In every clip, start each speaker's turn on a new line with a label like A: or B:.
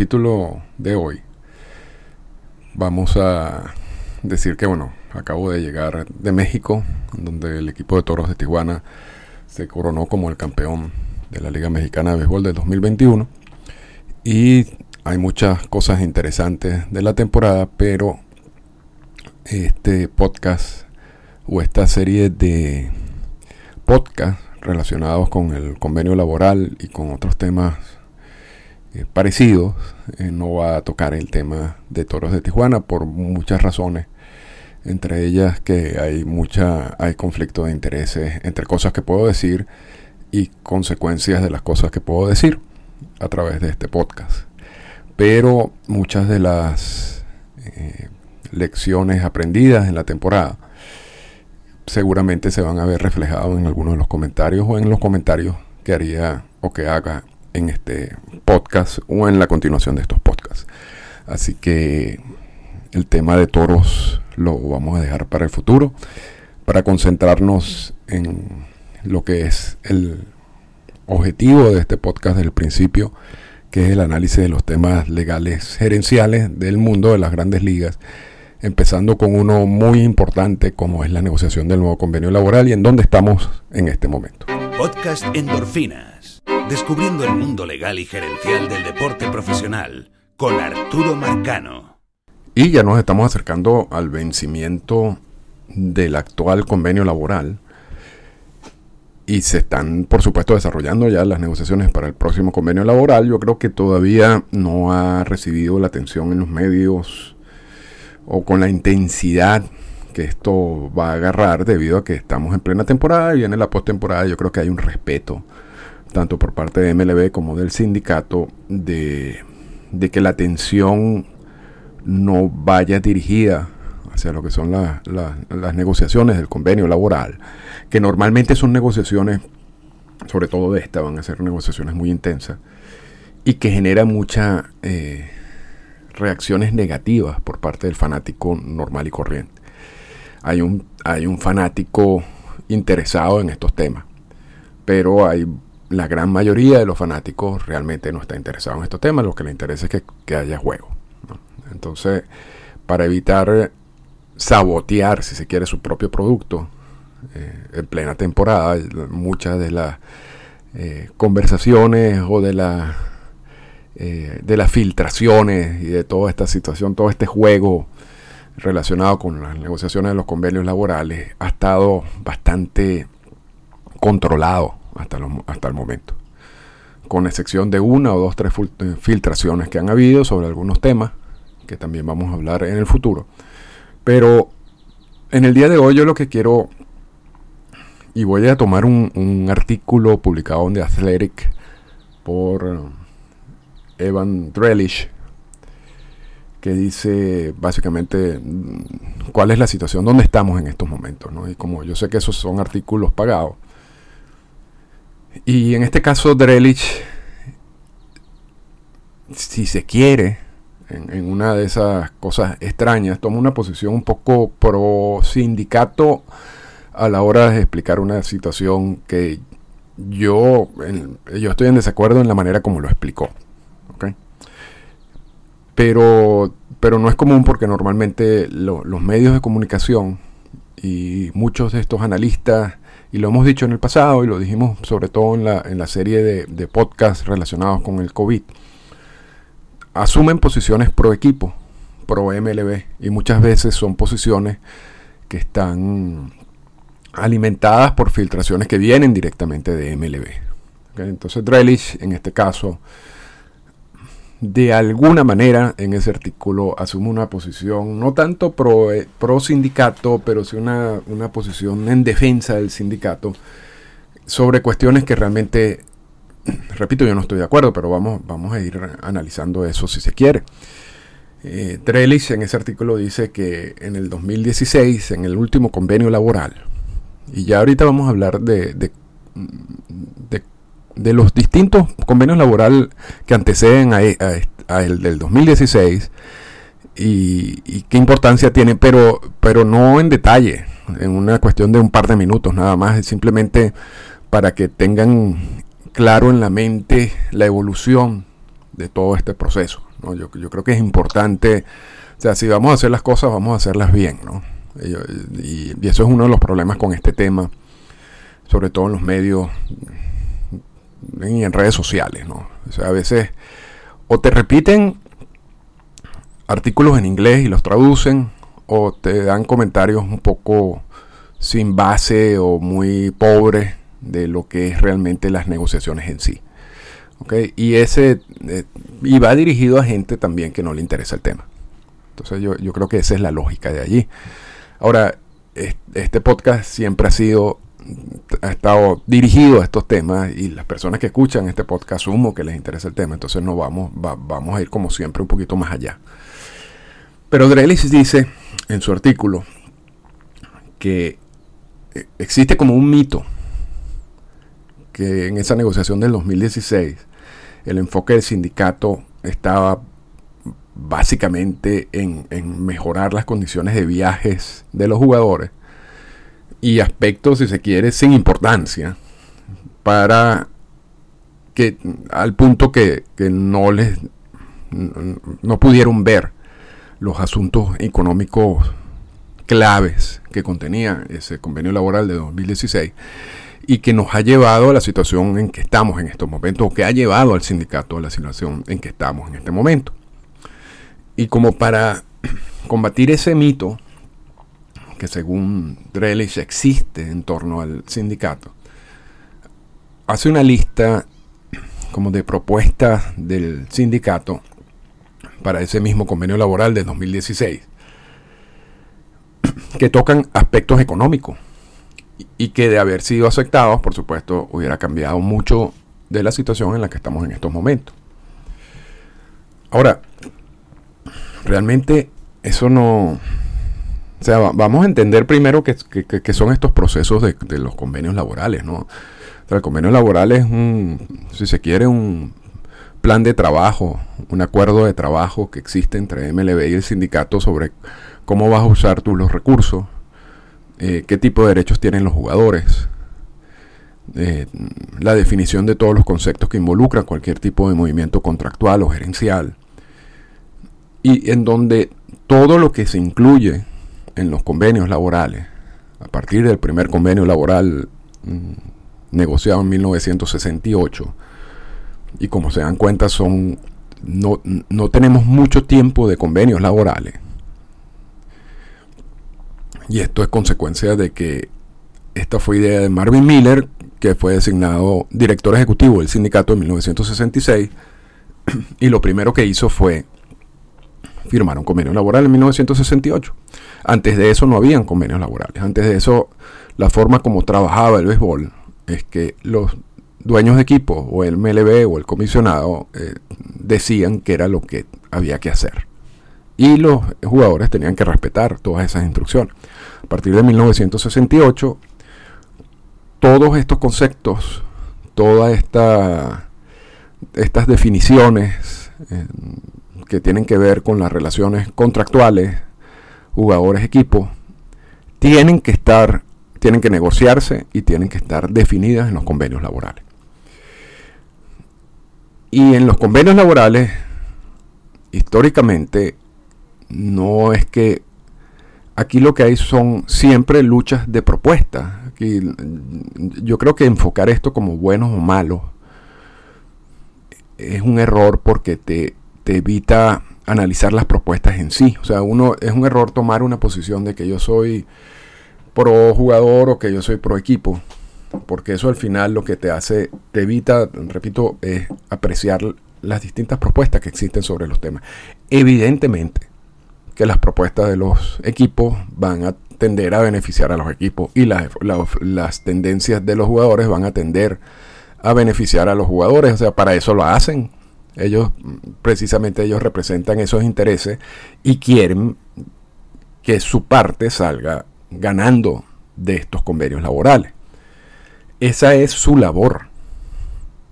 A: capítulo de hoy vamos a decir que, bueno, acabo de llegar de México, donde el equipo de Toros de Tijuana se coronó como el campeón de la Liga Mexicana de Béisbol del 2021. Y hay muchas cosas interesantes de la temporada, pero este podcast o esta serie de podcasts relacionados con el convenio laboral y con otros temas eh, parecidos, eh, no va a tocar el tema de toros de Tijuana por muchas razones, entre ellas que hay mucha hay conflicto de intereses entre cosas que puedo decir y consecuencias de las cosas que puedo decir a través de este podcast. Pero muchas de las eh, lecciones aprendidas en la temporada seguramente se van a ver reflejados en algunos de los comentarios o en los comentarios que haría o que haga en este podcast o en la continuación de estos podcasts. Así que el tema de toros lo vamos a dejar para el futuro, para concentrarnos en lo que es el objetivo de este podcast del principio, que es el análisis de los temas legales gerenciales del mundo de las grandes ligas, empezando con uno muy importante como es la negociación del nuevo convenio laboral y en dónde estamos en este momento.
B: Podcast Endorfina Descubriendo el mundo legal y gerencial del deporte profesional con Arturo Marcano.
A: Y ya nos estamos acercando al vencimiento del actual convenio laboral. Y se están, por supuesto, desarrollando ya las negociaciones para el próximo convenio laboral. Yo creo que todavía no ha recibido la atención en los medios o con la intensidad que esto va a agarrar debido a que estamos en plena temporada y viene la postemporada. Yo creo que hay un respeto tanto por parte de MLB como del sindicato, de, que la atención no vaya dirigida hacia lo que son las negociaciones del convenio laboral, que normalmente son negociaciones, sobre todo de esta, van a ser negociaciones muy intensas, y que genera muchas eh, reacciones negativas por parte del fanático normal y corriente. Hay un, hay un fanático interesado en estos temas, pero hay la gran mayoría de los fanáticos realmente no está interesado en estos temas, lo que le interesa es que, haya juego. Entonces, para evitar sabotear, si se quiere, su propio producto eh, en plena temporada, muchas de las eh, conversaciones o de, la, eh, de las filtraciones y de toda esta situación, todo este juego relacionado con las negociaciones de los convenios laborales ha estado bastante controlado hasta, hasta el momento. Con excepción de una o dos, tres eh, filtraciones que han habido sobre algunos temas, que también vamos a hablar en el futuro. Pero en el día de hoy yo lo que quiero, y voy a tomar un, artículo publicado en The Athletic por eh, Evan Drellish, que dice básicamente mm, cuál es la situación, dónde estamos en estos momentos. Y como yo sé que esos son artículos pagados, y en este caso, Drelich, si se quiere, en, una de esas cosas extrañas, toma una posición un poco pro sindicato a la hora de explicar una situación que yo, yo estoy en desacuerdo en la manera como lo explicó. Pero, pero no es común porque normalmente los medios de comunicación y muchos de estos analistas y lo hemos dicho en el pasado y lo dijimos sobre todo en la, en la serie de, de podcasts relacionados con el COVID. Asumen posiciones pro equipo, pro MLB, y muchas veces son posiciones que están alimentadas por filtraciones que vienen directamente de MLB. Entonces Drellich, en este caso, de alguna manera en ese artículo asume una posición no tanto pro, eh, pro sindicato, pero sí una, una, posición en defensa del sindicato sobre cuestiones que realmente, repito, yo no estoy de acuerdo, pero vamos, vamos a ir analizando eso si se quiere. Eh, en ese artículo dice que en el 2016, en el último convenio laboral, y ya ahorita vamos a hablar de, de de los distintos convenios laborales que anteceden a, el del 2016 y, qué importancia tienen, pero, pero no en detalle, en una cuestión de un par de minutos nada más, simplemente para que tengan claro en la mente la evolución de todo este proceso. ¿no? Yo, yo, creo que es importante, o sea, si vamos a hacer las cosas, vamos a hacerlas bien. ¿no? Y, y, eso es uno de los problemas con este tema, sobre todo en los medios y en redes sociales. ¿no? O sea, a veces o te repiten artículos en inglés y los traducen, o te dan comentarios un poco sin base o muy pobres de lo que es realmente las negociaciones en sí. ¿Okay? Y ese eh, y va dirigido a gente también que no le interesa el tema. Entonces yo, yo creo que esa es la lógica de allí. Ahora, este podcast siempre ha sido, ha estado dirigido a estos temas y las personas que escuchan este podcast asumo que les interesa el tema. Entonces no vamos, vamos a ir como siempre un poquito más allá. Pero Drelis dice en su artículo que eh, existe como un mito que en esa negociación del 2016 el enfoque del sindicato estaba básicamente en, mejorar las condiciones de viajes de los jugadores y aspectos, si se quiere, sin importancia para que al punto que, que no les no pudieron ver los asuntos económicos claves que contenía ese convenio laboral de 2016 y que nos ha llevado a la situación en que estamos en estos momentos, o que ha llevado al sindicato a la situación en que estamos en este momento. Y como para combatir ese mito, que según Drelich existe en torno al sindicato, hace una lista como de propuestas del sindicato para ese mismo convenio laboral de 2016, que tocan aspectos económicos y que de haber sido aceptados, por supuesto, hubiera cambiado mucho de la situación en la que estamos en estos momentos. Ahora, realmente eso no... O sea, vamos a entender primero qué son estos procesos de, los convenios laborales, ¿no? El convenio laboral es un, si se quiere, un plan de trabajo, un acuerdo de trabajo que existe entre MLB y el sindicato sobre cómo vas a usar tú los recursos, eh, qué tipo de derechos tienen los jugadores, eh, la definición de todos los conceptos que involucran cualquier tipo de movimiento contractual o gerencial, y en donde todo lo que se incluye en los convenios laborales, a partir del primer convenio laboral mm, negociado en 1968, y como se dan cuenta son no, no tenemos mucho tiempo de convenios laborales. Y esto es consecuencia de que esta fue idea de Marvin Miller, que fue designado director ejecutivo del sindicato en 1966, y lo primero que hizo fue firmar un convenio laboral en 1968. Antes de eso no habían convenios laborales. Antes de eso, la forma como trabajaba el béisbol es que los dueños de equipo o el MLB o el comisionado eh, decían que era lo que había que hacer. Y los jugadores tenían que respetar todas esas instrucciones. A partir de 1968, todos estos conceptos, todas esta, estas definiciones eh, que tienen que ver con las relaciones contractuales, jugadores-equipo, tienen que estar, tienen que negociarse y tienen que estar definidas en los convenios laborales. Y en los convenios laborales, históricamente, no es que aquí lo que hay son siempre luchas de propuestas. yo creo que enfocar esto como buenos o malos es un error porque te, te evita analizar las propuestas en sí. O sea, uno es un error tomar una posición de que yo soy pro jugador o que yo soy pro equipo porque eso al final lo que te hace, te evita, repito, es apreciar las distintas propuestas que existen sobre los temas. Evidentemente que las propuestas de los equipos van a tender a beneficiar a los equipos y las, las, tendencias de los jugadores van a tender a beneficiar a los jugadores, o sea, para eso lo hacen. Ellos, precisamente ellos representan esos intereses y quieren que su parte salga ganando de estos convenios laborales. Esa es su labor.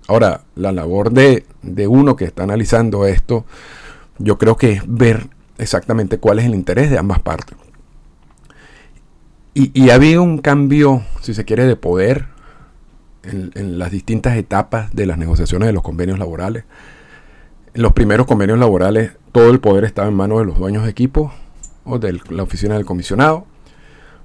A: Ahora, la labor de, uno que está analizando esto, yo creo que es ver exactamente cuál es el interés de ambas partes. Y, ha habido un cambio, si se quiere, de poder en, las distintas etapas de las negociaciones de los convenios laborales. Los primeros convenios laborales todo el poder estaba en manos de los dueños de equipo o de la oficina del comisionado.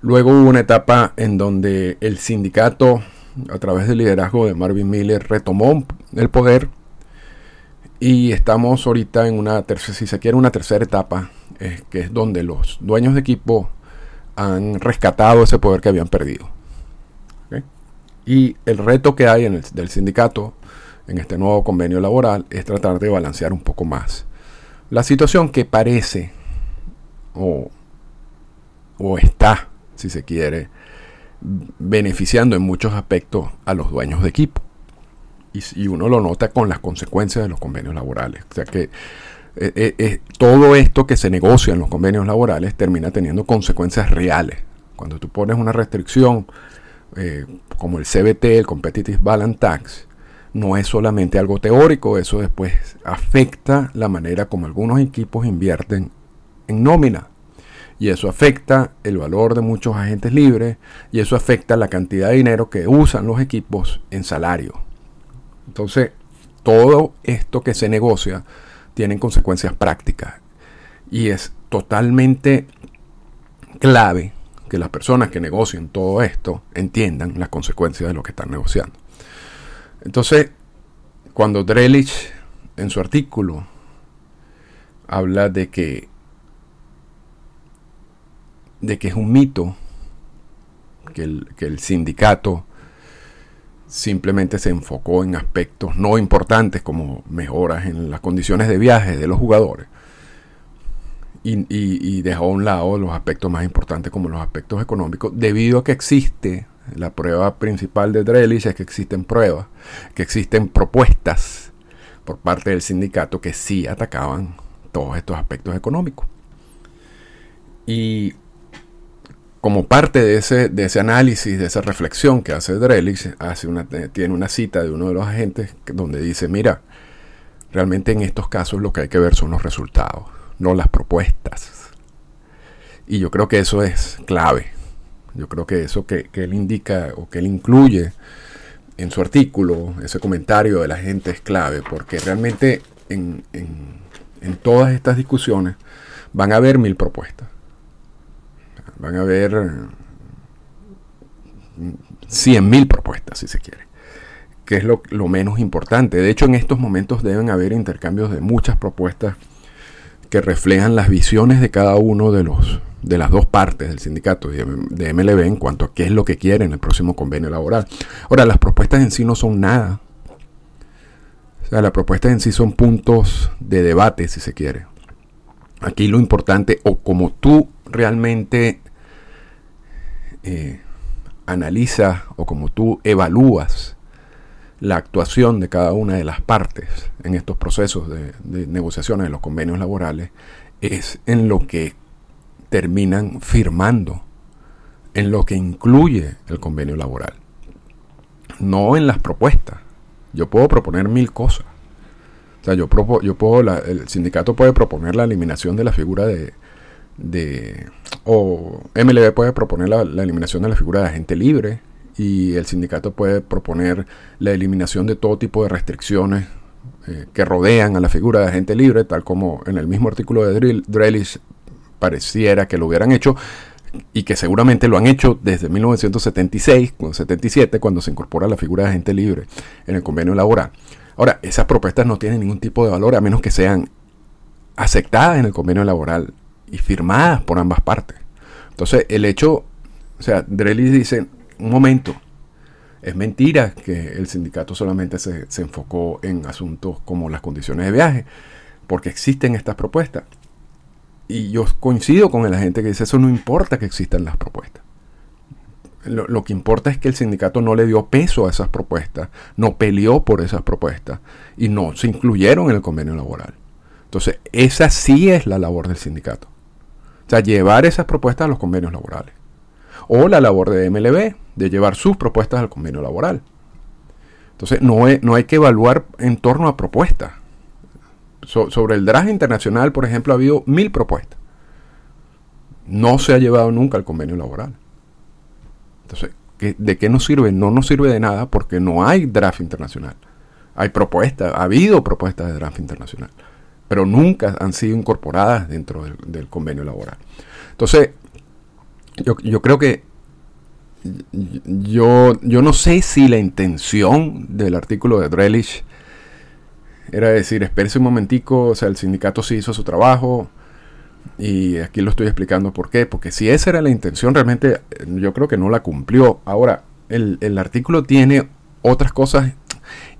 A: Luego hubo una etapa en donde el sindicato, a través del liderazgo de Marvin Miller, retomó el poder. Y estamos ahorita en una tercera, si se quiere, una tercera etapa, que es donde los dueños de equipo han rescatado ese poder que habían perdido. Y el reto que hay en el, del sindicato en este nuevo convenio laboral es tratar de balancear un poco más la situación que parece o, o está, si se quiere, beneficiando en muchos aspectos a los dueños de equipo. Y, uno lo nota con las consecuencias de los convenios laborales. O sea que eh, eh, eh, todo esto que se negocia en los convenios laborales termina teniendo consecuencias reales. Cuando tú pones una restricción como el CBT, el Competitive Balance Tax, no es solamente algo teórico, eso después afecta la manera como algunos equipos invierten en nómina. Y eso afecta el valor de muchos agentes libres y eso afecta la cantidad de dinero que usan los equipos en salario. Entonces, todo esto que se negocia tiene consecuencias prácticas. Y es totalmente clave que las personas que negocien todo esto entiendan las consecuencias de lo que están negociando. Entonces, cuando Drelich en su artículo habla de que de que es un mito que el, que el sindicato simplemente se enfocó en aspectos no importantes como mejoras en las condiciones de viaje de los jugadores y, y, dejó a un lado los aspectos más importantes como los aspectos económicos debido a que existe la prueba principal de Drelich es que existen pruebas, que existen propuestas por parte del sindicato que sí atacaban todos estos aspectos económicos. Y como parte de ese, de ese análisis, de esa reflexión que hace Drelich, hace una, tiene una cita de uno de los agentes donde dice, mira, realmente en estos casos lo que hay que ver son los resultados, no las propuestas. Y yo creo que eso es clave. Yo creo que eso que, él indica o que él incluye en su artículo, ese comentario de la gente es clave, porque realmente en, en todas estas discusiones van a haber mil propuestas. Van a haber cien mil propuestas, si se quiere, que es lo, lo, menos importante. De hecho, en estos momentos deben haber intercambios de muchas propuestas que reflejan las visiones de cada uno de los de las dos partes del sindicato de MLB en cuanto a qué es lo que quieren en el próximo convenio laboral. Ahora, las propuestas en sí no son nada. O sea, las propuestas en sí son puntos de debate, si se quiere. Aquí lo importante, o como tú realmente eh, analizas o como tú evalúas la actuación de cada una de las partes en estos procesos de, negociaciones de los convenios laborales, es en lo que terminan firmando en lo que incluye el convenio laboral, no en las propuestas. Yo puedo proponer mil cosas. O sea, yo, yo puedo, el sindicato puede proponer la eliminación de la figura de, o MLB puede proponer la, eliminación de la figura de agente libre y el sindicato puede proponer la eliminación de todo tipo de restricciones eh, que rodean a la figura de agente libre, tal como en el mismo artículo de Drelich pareciera que lo hubieran hecho y que seguramente lo han hecho desde 1976, 77, cuando se incorpora la figura de agente libre en el convenio laboral. Ahora, esas propuestas no tienen ningún tipo de valor a menos que sean aceptadas en el convenio laboral y firmadas por ambas partes. Entonces, el hecho, o sea, Drelly dice, un momento, es mentira que el sindicato solamente se, se enfocó en asuntos como las condiciones de viaje, porque existen estas propuestas. Y yo coincido con la gente que dice, eso no importa que existan las propuestas. Lo, que importa es que el sindicato no le dio peso a esas propuestas, no peleó por esas propuestas y no se incluyeron en el convenio laboral. Entonces, esa sí es la labor del sindicato. O sea, llevar esas propuestas a los convenios laborales. O la labor de MLB, de llevar sus propuestas al convenio laboral. Entonces, no, no hay que evaluar en torno a propuestas sobre el draft internacional, por ejemplo, ha habido mil propuestas. No se ha llevado nunca al convenio laboral. Entonces, ¿de qué nos sirve? No nos sirve de nada porque no hay draft internacional. Hay propuestas, ha habido propuestas de draft internacional. pero nunca han sido incorporadas dentro del, convenio laboral. Entonces, yo, yo creo que yo, yo no sé si la intención del artículo de Drelich era decir, espérese un momentico, o sea, el sindicato sí hizo su trabajo y aquí lo estoy explicando por qué, porque si esa era la intención, realmente yo creo que no la cumplió. Ahora, el, el artículo tiene otras cosas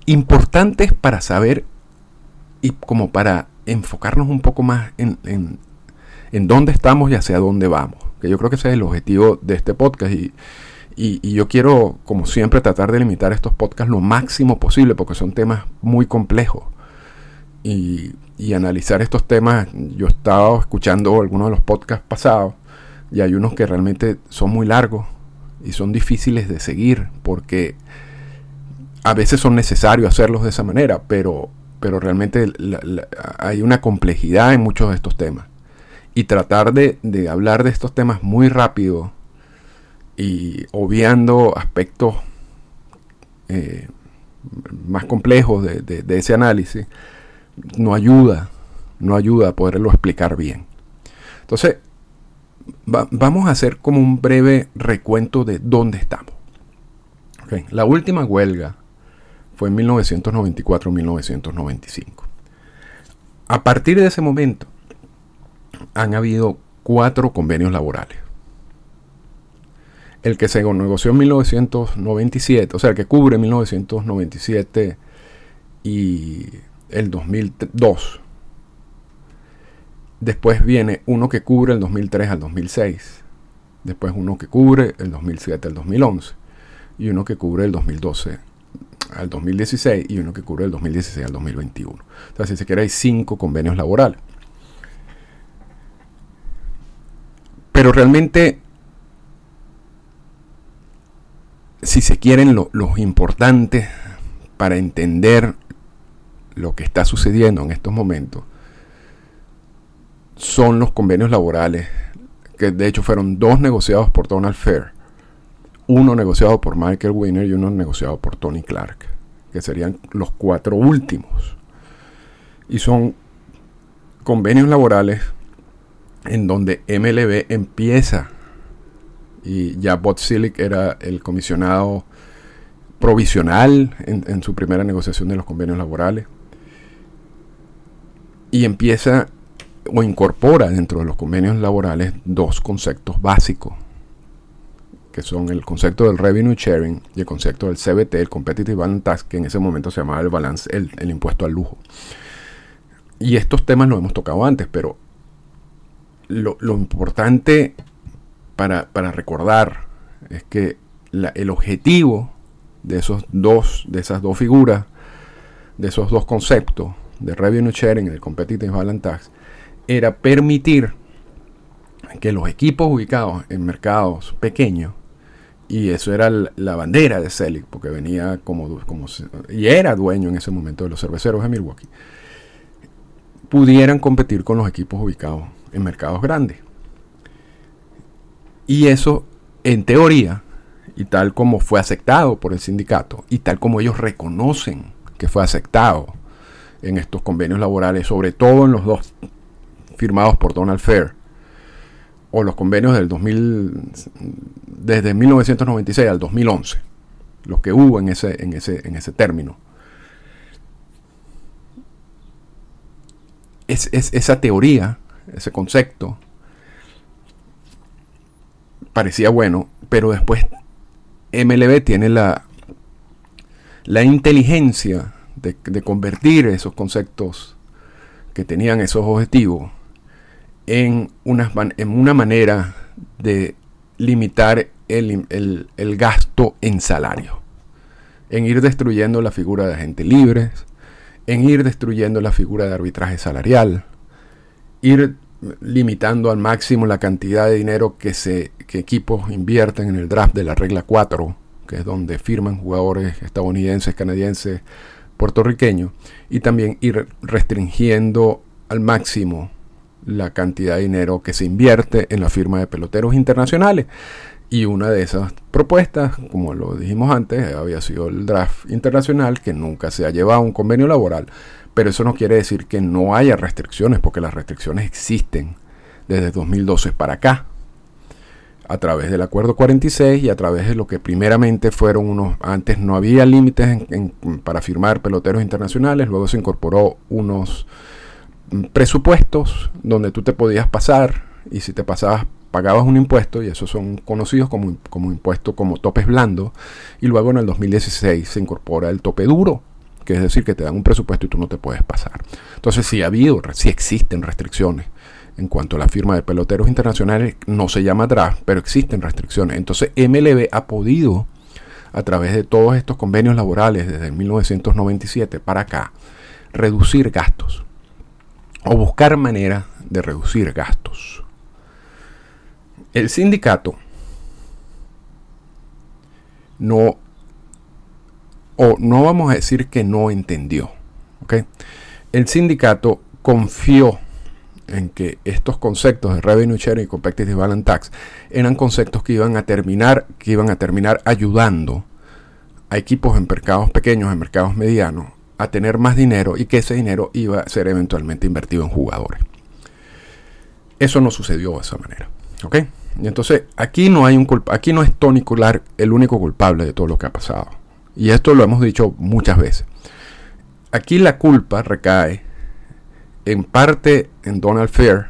A: importantes para saber y como para enfocarnos un poco más en, en dónde estamos y hacia dónde vamos. Yo creo que ese es el objetivo de este podcast y, y, yo quiero, como siempre, tratar de limitar estos podcasts lo máximo posible porque son temas muy complejos. Y, y analizar estos temas, yo he estado escuchando algunos de los podcasts pasados y hay unos que realmente son muy largos y son difíciles de seguir porque a veces son necesarios hacerlos de esa manera, pero, pero realmente hay una complejidad en muchos de estos temas. Y tratar de, hablar de estos temas muy rápido y obviando aspectos eh, más complejos de, ese análisis, no ayuda, ayuda a poderlo explicar bien. Entonces, vamos a hacer como un breve recuento de dónde estamos. La última huelga fue en 1994-1995. A partir de ese momento han habido cuatro convenios laborales. El que se negoció en 1997, o sea, el que cubre 1997 y el 2002. Después viene uno que cubre el 2003 al 2006. Después uno que cubre el 2007 al 2011. Y uno que cubre el 2012 al 2016 y uno que cubre el 2016 al 2021. Entonces, si se quiere, hay cinco convenios laborales. Pero realmente, si se quieren, los importantes para entender lo que está sucediendo en estos momentos son los convenios laborales, que de hecho fueron dos negociados por Donald Fair uno negociado por Michael Winner y uno negociado por Tony Clark, que serían los cuatro últimos. Y son convenios laborales en donde MLB empieza, y ya Bob Silic era el comisionado provisional en, su primera negociación de los convenios laborales, y empieza o incorpora dentro de los convenios laborales dos conceptos básicos que son el concepto del revenue sharing y el concepto del CBT, el competitive balance tax, que en ese momento se llamaba el balance, el, impuesto al lujo. Y estos temas los hemos tocado antes, pero lo, importante para, recordar es que el objetivo de esos dos, de esas dos figuras, de esos dos conceptos, de revenue sharing y de competitive balance tax, era permitir que los equipos ubicados en mercados pequeños y eso era la bandera de Selig, porque venía como, como y era dueño en ese momento de los cerveceros de Milwaukee, pudieran competir con los equipos ubicados en mercados grandes. Y eso, en teoría, y tal como fue aceptado por el sindicato, y tal como ellos reconocen que fue aceptado en estos convenios laborales, sobre todo en los dos firmados por Donald Fair, o los convenios del 2000, desde 1996 al 2011, los que hubo en ese, en ese, en ese término. Es, esa teoría, ese concepto, parecía bueno, pero después MLB tiene la, la inteligencia de, convertir esos conceptos que tenían esos objetivos en una, en una manera de limitar el, gasto en salario, en ir destruyendo la figura de agentes libres, en ir destruyendo la figura de arbitraje salarial, ir limitando al máximo la cantidad de dinero que, se, que equipos invierten en el draft de la regla 4, que es donde firman jugadores estadounidenses, canadienses, puertorriqueños, y también ir restringiendo al máximo la cantidad de dinero que se invierte en la firma de peloteros internacionales, Y una de esas propuestas, como lo dijimos antes, había sido el draft internacional, que nunca se ha llevado a un convenio laboral. Pero eso no quiere decir que no haya restricciones, porque las restricciones existen desde 2012 para acá a través del Acuerdo 46 y a través de lo que primeramente fueron unos, antes no había límites para firmar peloteros internacionales, luego se incorporó unos presupuestos donde tú te podías pasar y si te pasabas pagabas un impuesto y esos son conocidos como, como impuestos como topes blandos y luego en el 2016 se incorpora el tope duro que es decir que te dan un presupuesto y tú no te puedes pasar entonces sí ha habido sí existen restricciones en cuanto a la firma de peloteros internacionales, no se llama draft, pero existen restricciones. Entonces MLB ha podido, a través de todos estos convenios laborales desde 1997 para acá, reducir gastos o buscar maneras de reducir gastos. El sindicato no, o no vamos a decir que no entendió, El sindicato confió en que estos conceptos de revenue sharing y competitive balance tax eran conceptos que iban a terminar, que iban a terminar ayudando a equipos en mercados pequeños, en mercados medianos, a tener más dinero y que ese dinero iba a ser eventualmente invertido en jugadores. Eso no sucedió de esa manera. ¿Ok? Y entonces aquí no hay un aquí no es Tony Clark el único culpable de todo lo que ha pasado. Y esto lo hemos dicho muchas veces. Aquí la culpa recae en parte en Donald Fair,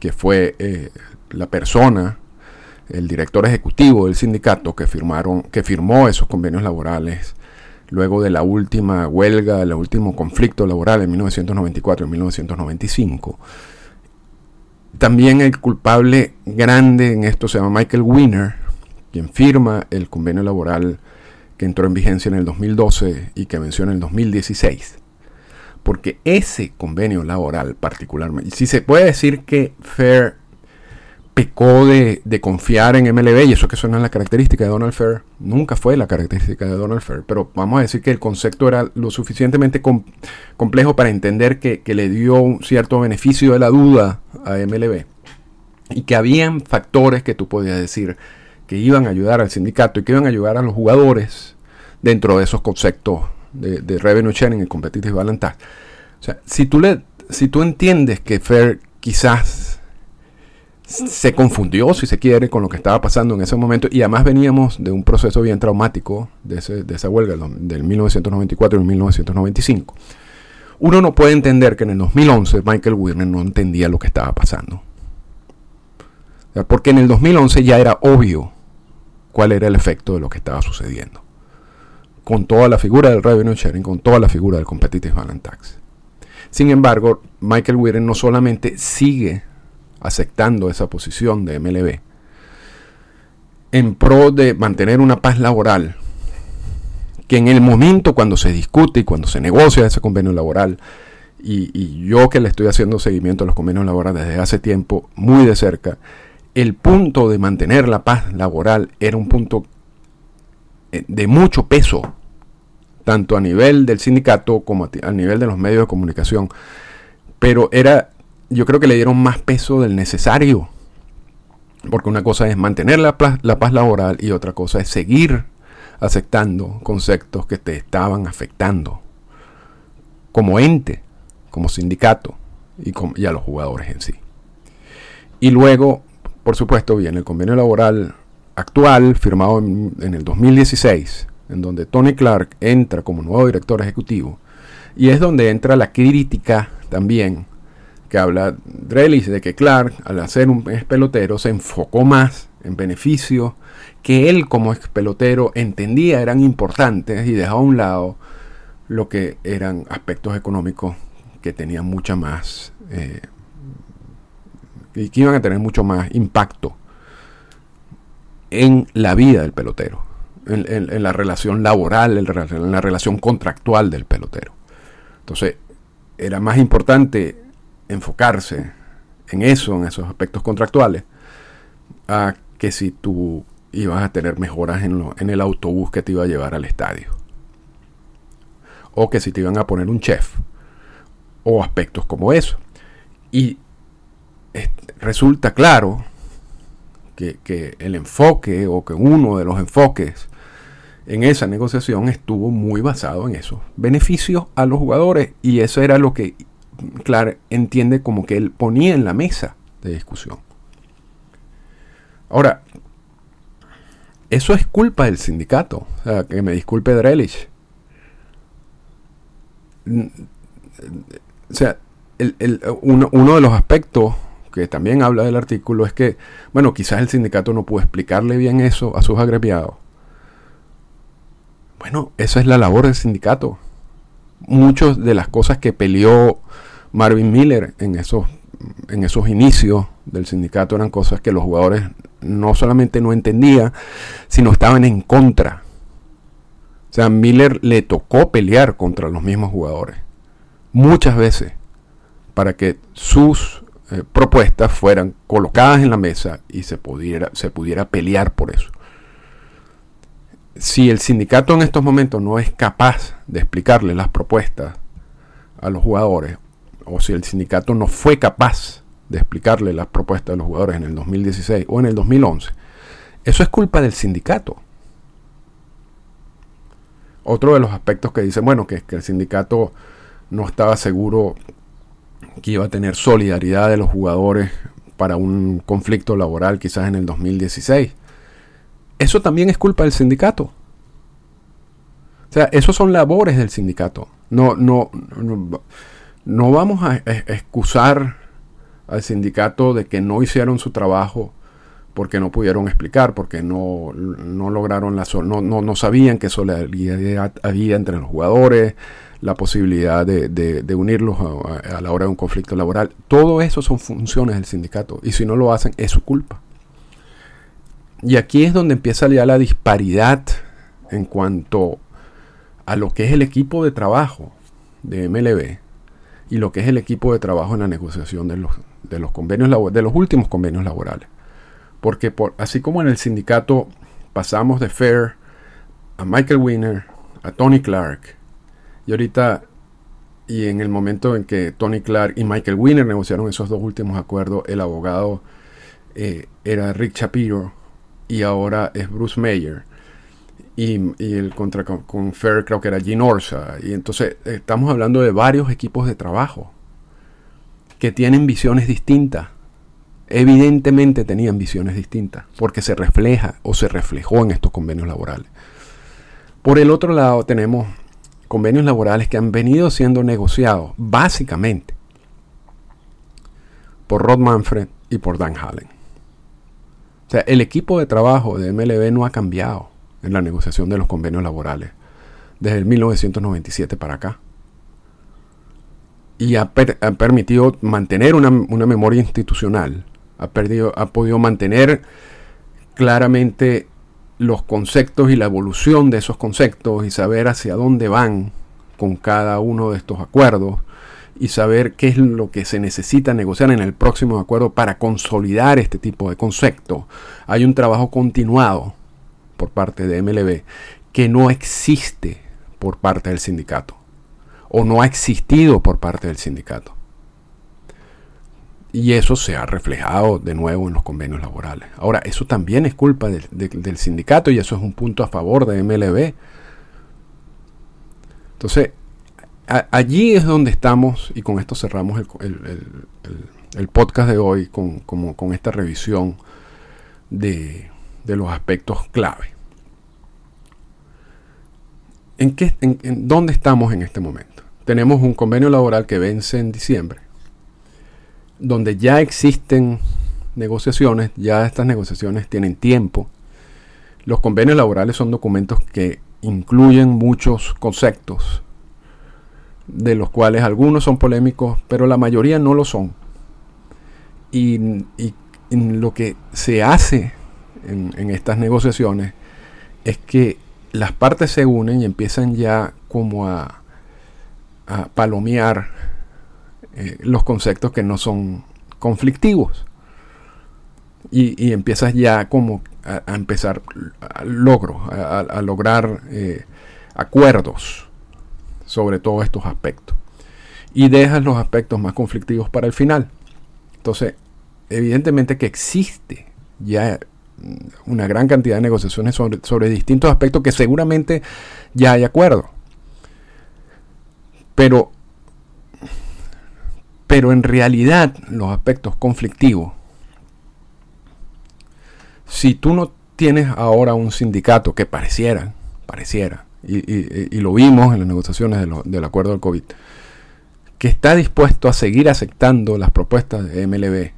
A: que fue eh, la persona, el director ejecutivo del sindicato que firmaron, que firmó esos convenios laborales luego de la última huelga, el último conflicto laboral en 1994 y 1995. También el culpable grande en esto se llama Michael Wiener, quien firma el convenio laboral que entró en vigencia en el 2012 y que venció en el 2016 porque ese convenio laboral particularmente, si se puede decir que Fair pecó de, confiar en MLB, y eso que suena la característica de Donald Fair, nunca fue la característica de Donald Fair, pero vamos a decir que el concepto era lo suficientemente complejo para entender que, que, le dio un cierto beneficio de la duda a MLB, y que habían factores que tú podías decir que iban a ayudar al sindicato y que iban a ayudar a los jugadores dentro de esos conceptos de, revenue sharing y competitive balance O sea, si tú, le, si tú entiendes que Fair quizás se confundió, si se quiere, con lo que estaba pasando en ese momento, y además veníamos de un proceso bien traumático de, esa huelga del 1994 y 1995. Uno no puede entender que en el 2011 Michael Wirner no entendía lo que estaba pasando. porque en el 2011 ya era obvio cuál era el efecto de lo que estaba sucediendo con toda la figura del revenue sharing, con toda la figura del competitive balance tax. Sin embargo, Michael Wirren no solamente sigue aceptando esa posición de MLB en pro de mantener una paz laboral, que en el momento cuando se discute y cuando se negocia ese convenio laboral, y, yo que le estoy haciendo seguimiento a los convenios laborales desde hace tiempo, muy de cerca, el punto de mantener la paz laboral era un punto eh, de mucho peso tanto a nivel del sindicato como a, nivel de los medios de comunicación. Pero era, yo creo que le dieron más peso del necesario. Porque una cosa es mantener la, paz laboral y otra cosa es seguir aceptando conceptos que te estaban afectando como ente, como sindicato y, y, a los jugadores en sí. Y luego, por supuesto, viene el convenio laboral actual firmado en, en el 2016 en donde Tony Clark entra como nuevo director ejecutivo, y es donde entra la crítica también, que habla Drelis de que Clark, al hacer un ex pelotero, se enfocó más en beneficios que él como ex pelotero entendía eran importantes y dejó a un lado lo que eran aspectos económicos que tenían mucha más eh, y que iban a tener mucho más impacto en la vida del pelotero en, la relación laboral, en, la relación contractual del pelotero. Entonces, era más importante enfocarse en eso, en esos aspectos contractuales, a que si tú ibas a tener mejoras en, en el autobús que te iba a llevar al estadio. O que si te iban a poner un chef. O aspectos como eso. Y resulta claro que, el enfoque o que uno de los enfoques en esa negociación estuvo muy basado en eso. Beneficios a los jugadores y eso era lo que Clark entiende como que él ponía en la mesa de discusión. Ahora, eso es culpa del sindicato. O sea, que me disculpe Drelich. O sea, uno, de los aspectos que también habla del artículo es que, bueno, quizás el sindicato no pudo explicarle bien eso a sus agremiados. Bueno, esa es la labor del sindicato. Muchas de las cosas que peleó Marvin Miller en esos, en esos inicios del sindicato eran cosas que los jugadores no solamente no entendían, sino estaban en contra. O sea, Miller le tocó pelear contra los mismos jugadores. Muchas veces para que sus eh, propuestas fueran colocadas en la mesa y se pudiera, se pudiera pelear por eso. Si el sindicato en estos momentos no es capaz de explicarle las propuestas a los jugadores, o si el sindicato no fue capaz de explicarle las propuestas a los jugadores en el 2016 o en el 2011, eso es culpa del sindicato. Otro de los aspectos que dicen, bueno, que que el sindicato no estaba seguro que iba a tener solidaridad de los jugadores para un conflicto laboral quizás en el 2016. Eso también es culpa del sindicato. O sea, esos son labores del sindicato. No, no, no, vamos a, excusar al sindicato de que no hicieron su trabajo porque no pudieron explicar, porque no, no lograron la no, no, no sabían qué solidaridad había entre los jugadores, la posibilidad de, unirlos a, la hora de un conflicto laboral. Todo eso son funciones del sindicato y si no lo hacen es su culpa. Y aquí es donde empieza ya la disparidad en cuanto a lo que es el equipo de trabajo de MLB y lo que es el equipo de trabajo en la negociación de los, de los convenios de los últimos convenios laborales. Porque por, así como en el sindicato pasamos de Fair a Michael Winner, a Tony Clark, y ahorita, y en el momento en que Tony Clark y Michael Winner negociaron esos dos últimos acuerdos, el abogado eh, era Rick Shapiro y ahora es Bruce Mayer. Y, el contra con, Fair creo que era Gene Orsa. Y entonces estamos hablando de varios equipos de trabajo que tienen visiones distintas. Evidentemente tenían visiones distintas porque se refleja o se reflejó en estos convenios laborales. Por el otro lado tenemos convenios laborales que han venido siendo negociados básicamente por Rod Manfred y por Dan Hallen. O sea, el equipo de trabajo de MLB no ha cambiado en la negociación de los convenios laborales desde el 1997 para acá. Y ha, permitido mantener una, memoria institucional. Ha, perdido, ha podido mantener claramente los conceptos y la evolución de esos conceptos y saber hacia dónde van con cada uno de estos acuerdos y saber qué es lo que se necesita negociar en el próximo acuerdo para consolidar este tipo de conceptos. Hay un trabajo continuado por parte de MLB que no existe por parte del sindicato o no ha existido por parte del sindicato. Y eso se ha reflejado de nuevo en los convenios laborales. Ahora, eso también es culpa del sindicato y eso es un punto a favor de MLB. Entonces, allí es donde estamos, y con esto cerramos el, podcast de hoy con, con esta revisión de, los aspectos clave. ¿En, qué, en dónde estamos en este momento? Tenemos un convenio laboral que vence en diciembre donde ya existen negociaciones, ya estas negociaciones tienen tiempo. Los convenios laborales son documentos que incluyen muchos conceptos, de los cuales algunos son polémicos, pero la mayoría no lo son. Y, lo que se hace en, estas negociaciones es que las partes se unen y empiezan ya como a, a palomear eh, los conceptos que no son conflictivos. Y, empiezas ya como a, empezar a logro, a, lograr eh, acuerdos sobre todos estos aspectos. Y dejas los aspectos más conflictivos para el final. Entonces, evidentemente que existe ya una gran cantidad de negociaciones sobre, sobre distintos aspectos que seguramente ya hay acuerdo. Pero, pero en realidad los aspectos conflictivos, si tú no tienes ahora un sindicato que pareciera, pareciera, y, lo vimos en las negociaciones del acuerdo del COVID, que está dispuesto a seguir aceptando las propuestas de MLB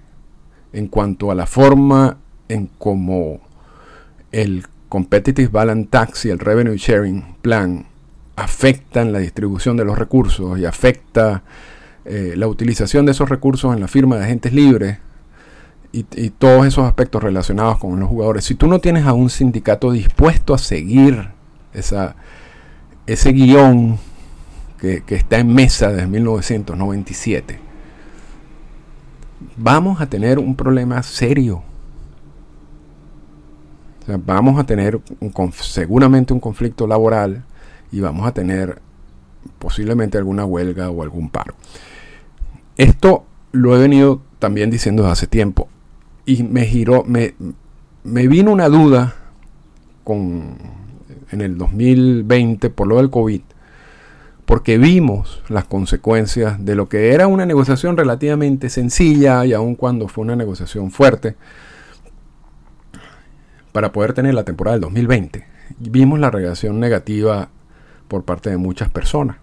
A: en cuanto a la forma en cómo el Competitive Balance Tax y el Revenue Sharing Plan afectan la distribución de los recursos y afecta eh, la utilización de esos recursos en la firma de agentes libres y, todos esos aspectos relacionados con los jugadores. Si tú no tienes a un sindicato dispuesto a seguir esa, ese guion que, que está en mesa desde 1997, vamos a tener un problema serio vamos a tener seguramente un conflicto laboral y vamos a tener posiblemente alguna huelga o algún paro. Esto lo he venido también diciendo desde hace tiempo y me giró, me, me vino una duda con, en el 2020 por lo del COVID, porque vimos las consecuencias de lo que era una negociación relativamente sencilla y aun cuando fue una negociación fuerte, para poder tener la temporada del 2020. Vimos la reacción negativa por parte de muchas personas.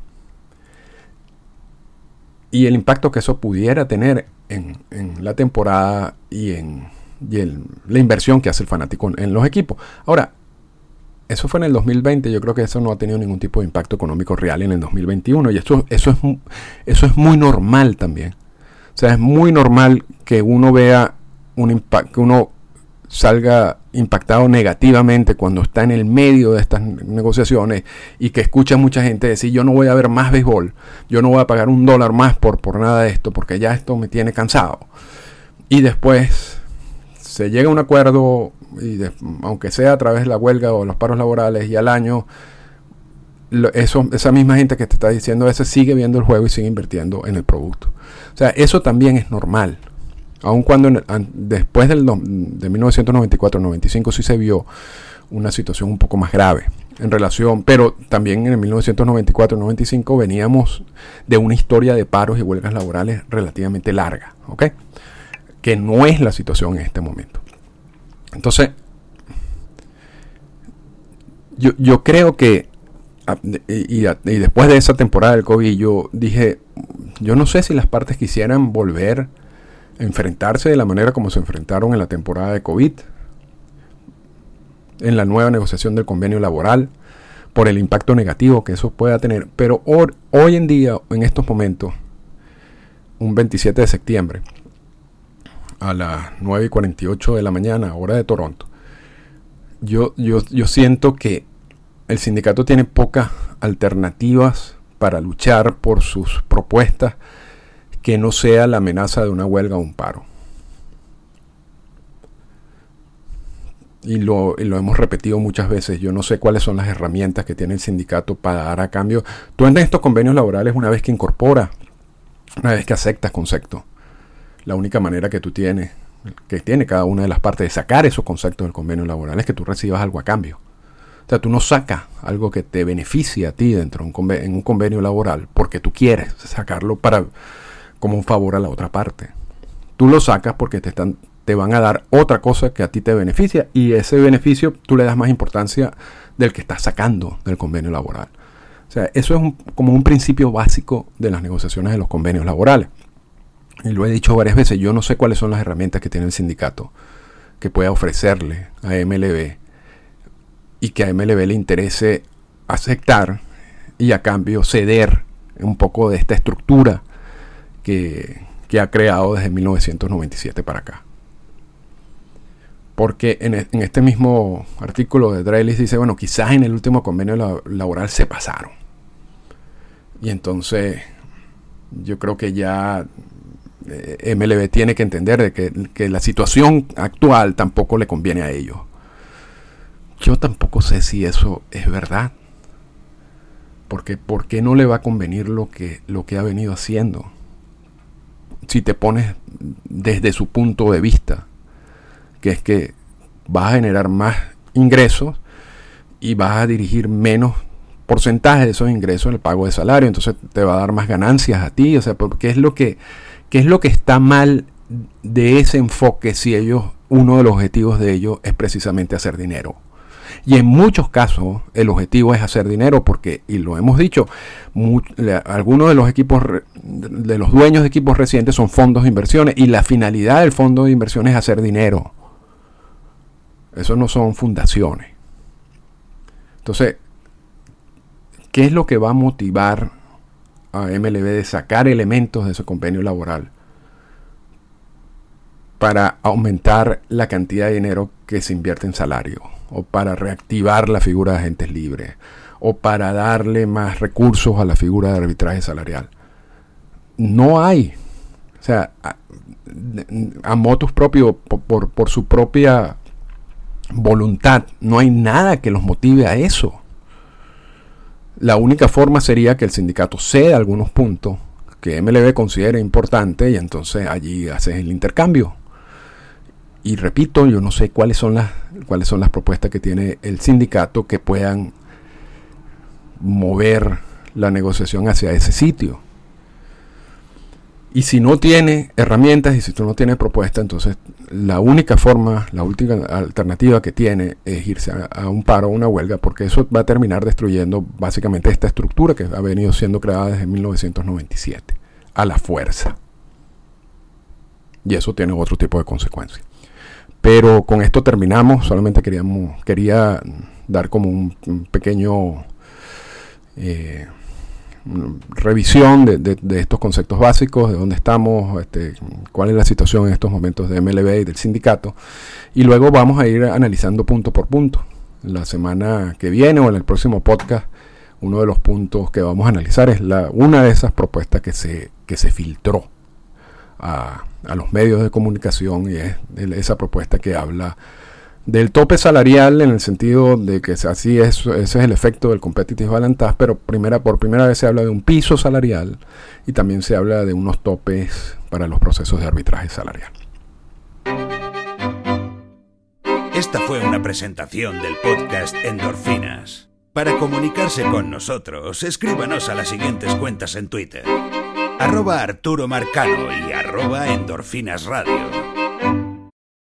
A: Y el impacto que eso pudiera tener en, la temporada y en, la inversión que hace el fanático en, los equipos. Ahora, eso fue en el 2020, yo creo que eso no ha tenido ningún tipo de impacto económico real en el 2021 y eso, eso, es, eso es muy normal también. O sea, es muy normal que uno vea un impacto, que uno salga impactado negativamente cuando está en el medio de estas negociaciones y que escucha mucha gente decir yo no voy a ver más béisbol, yo no voy a pagar un dólar más por, por nada de esto porque ya esto me tiene cansado. Y después se llega a un acuerdo, y aunque sea a través de la huelga o los paros laborales y al año, eso, esa misma gente que te está diciendo eso sigue viendo el juego y sigue invirtiendo en el producto. O sea, eso también es normal. Aun cuando después del, de 1994-95 sí se vio una situación un poco más grave en relación, pero también en el 1994-95 veníamos de una historia de paros y huelgas laborales relativamente larga, ¿ok? Que no es la situación en este momento. Entonces, yo, yo creo que, y, y después de esa temporada del COVID, yo dije, yo no sé si las partes quisieran volver enfrentarse de la manera como se enfrentaron en la temporada de COVID, en la nueva negociación del convenio laboral, por el impacto negativo que eso pueda tener. Pero hoy, en día, en estos momentos, un 27 de septiembre, a las 9 y 48 de la mañana, hora de Toronto, yo, yo, yo siento que el sindicato tiene pocas alternativas para luchar por sus propuestas que no sea la amenaza de una huelga o un paro. Y lo, hemos repetido muchas veces, yo no sé cuáles son las herramientas que tiene el sindicato para dar a cambio. Tú en estos convenios laborales una vez que incorpora, una vez que aceptas conceptos. La única manera que tú tienes, que tiene cada una de las partes de sacar esos conceptos del convenio laboral es que tú recibas algo a cambio. O sea, tú no sacas algo que te beneficie a ti dentro de un en un convenio laboral porque tú quieres sacarlo para como un favor a la otra parte. Tú lo sacas porque te, están, te van a dar otra cosa que a ti te beneficia y ese beneficio tú le das más importancia del que estás sacando del convenio laboral. O sea, eso es como un principio básico de las negociaciones de los convenios laborales. Y lo he dicho varias veces, yo no sé cuáles son las herramientas que tiene el sindicato que pueda ofrecerle a MLB y que a MLB le interese aceptar y a cambio ceder un poco de esta estructura que, ha creado desde 1997 para acá. Porque en, e, este mismo artículo de Drelis dice, bueno, quizás en el último convenio laboral se pasaron. Y entonces yo creo que ya MLB tiene que entender de que, la situación actual tampoco le conviene a ellos. Yo tampoco sé si eso es verdad. Porque ¿por qué no le va a convenir lo que, lo que ha venido haciendo? si te pones desde su punto de vista, que es que vas a generar más ingresos y vas a dirigir menos porcentaje de esos ingresos en el pago de salario, entonces te va a dar más ganancias a ti, o sea, ¿qué es lo que, qué es lo que está mal de ese enfoque si ellos, uno de los objetivos de ellos es precisamente hacer dinero? Y en muchos casos el objetivo es hacer dinero porque, y lo hemos dicho, algunos de los equipos, de los dueños de equipos recientes son fondos de inversiones y la finalidad del fondo de inversiones es hacer dinero. Eso no son fundaciones. Entonces, ¿qué es lo que va a motivar a MLB de sacar elementos de ese convenio laboral para aumentar la cantidad de dinero que se invierte en salario? o para reactivar la figura de agentes libres, o para darle más recursos a la figura de arbitraje salarial. No hay. O sea, a, motos propios, por, por su propia voluntad, no hay nada que los motive a eso. La única forma sería que el sindicato ceda algunos puntos que MLB considere importante y entonces allí haces el intercambio y repito, yo no sé cuáles son las cuáles son las propuestas que tiene el sindicato que puedan mover la negociación hacia ese sitio. Y si no tiene herramientas y si tú no tienes propuesta, entonces la única forma, la última alternativa que tiene es irse a, un paro, a una huelga, porque eso va a terminar destruyendo básicamente esta estructura que ha venido siendo creada desde 1997, a la fuerza. Y eso tiene otro tipo de consecuencias. Pero con esto terminamos. Solamente queríamos, quería dar como un, pequeño eh, revisión de, estos conceptos básicos, de dónde estamos, este, cuál es la situación en estos momentos de MLB y del sindicato. Y luego vamos a ir analizando punto por punto. La semana que viene o en el próximo podcast, uno de los puntos que vamos a analizar es una de esas propuestas que se, que se filtró a, los medios de comunicación y es esa propuesta que habla del tope salarial en el sentido de que así es, ese es el efecto del competitive balance pero primera, por primera vez se habla de un piso salarial y también se habla de unos topes para los procesos de arbitraje salarial.
B: Esta fue una presentación del podcast Endorfinas. Para comunicarse con nosotros, escríbanos a las siguientes cuentas en Twitter arroba Arturo Marcano y arroba Endorfinas Radio.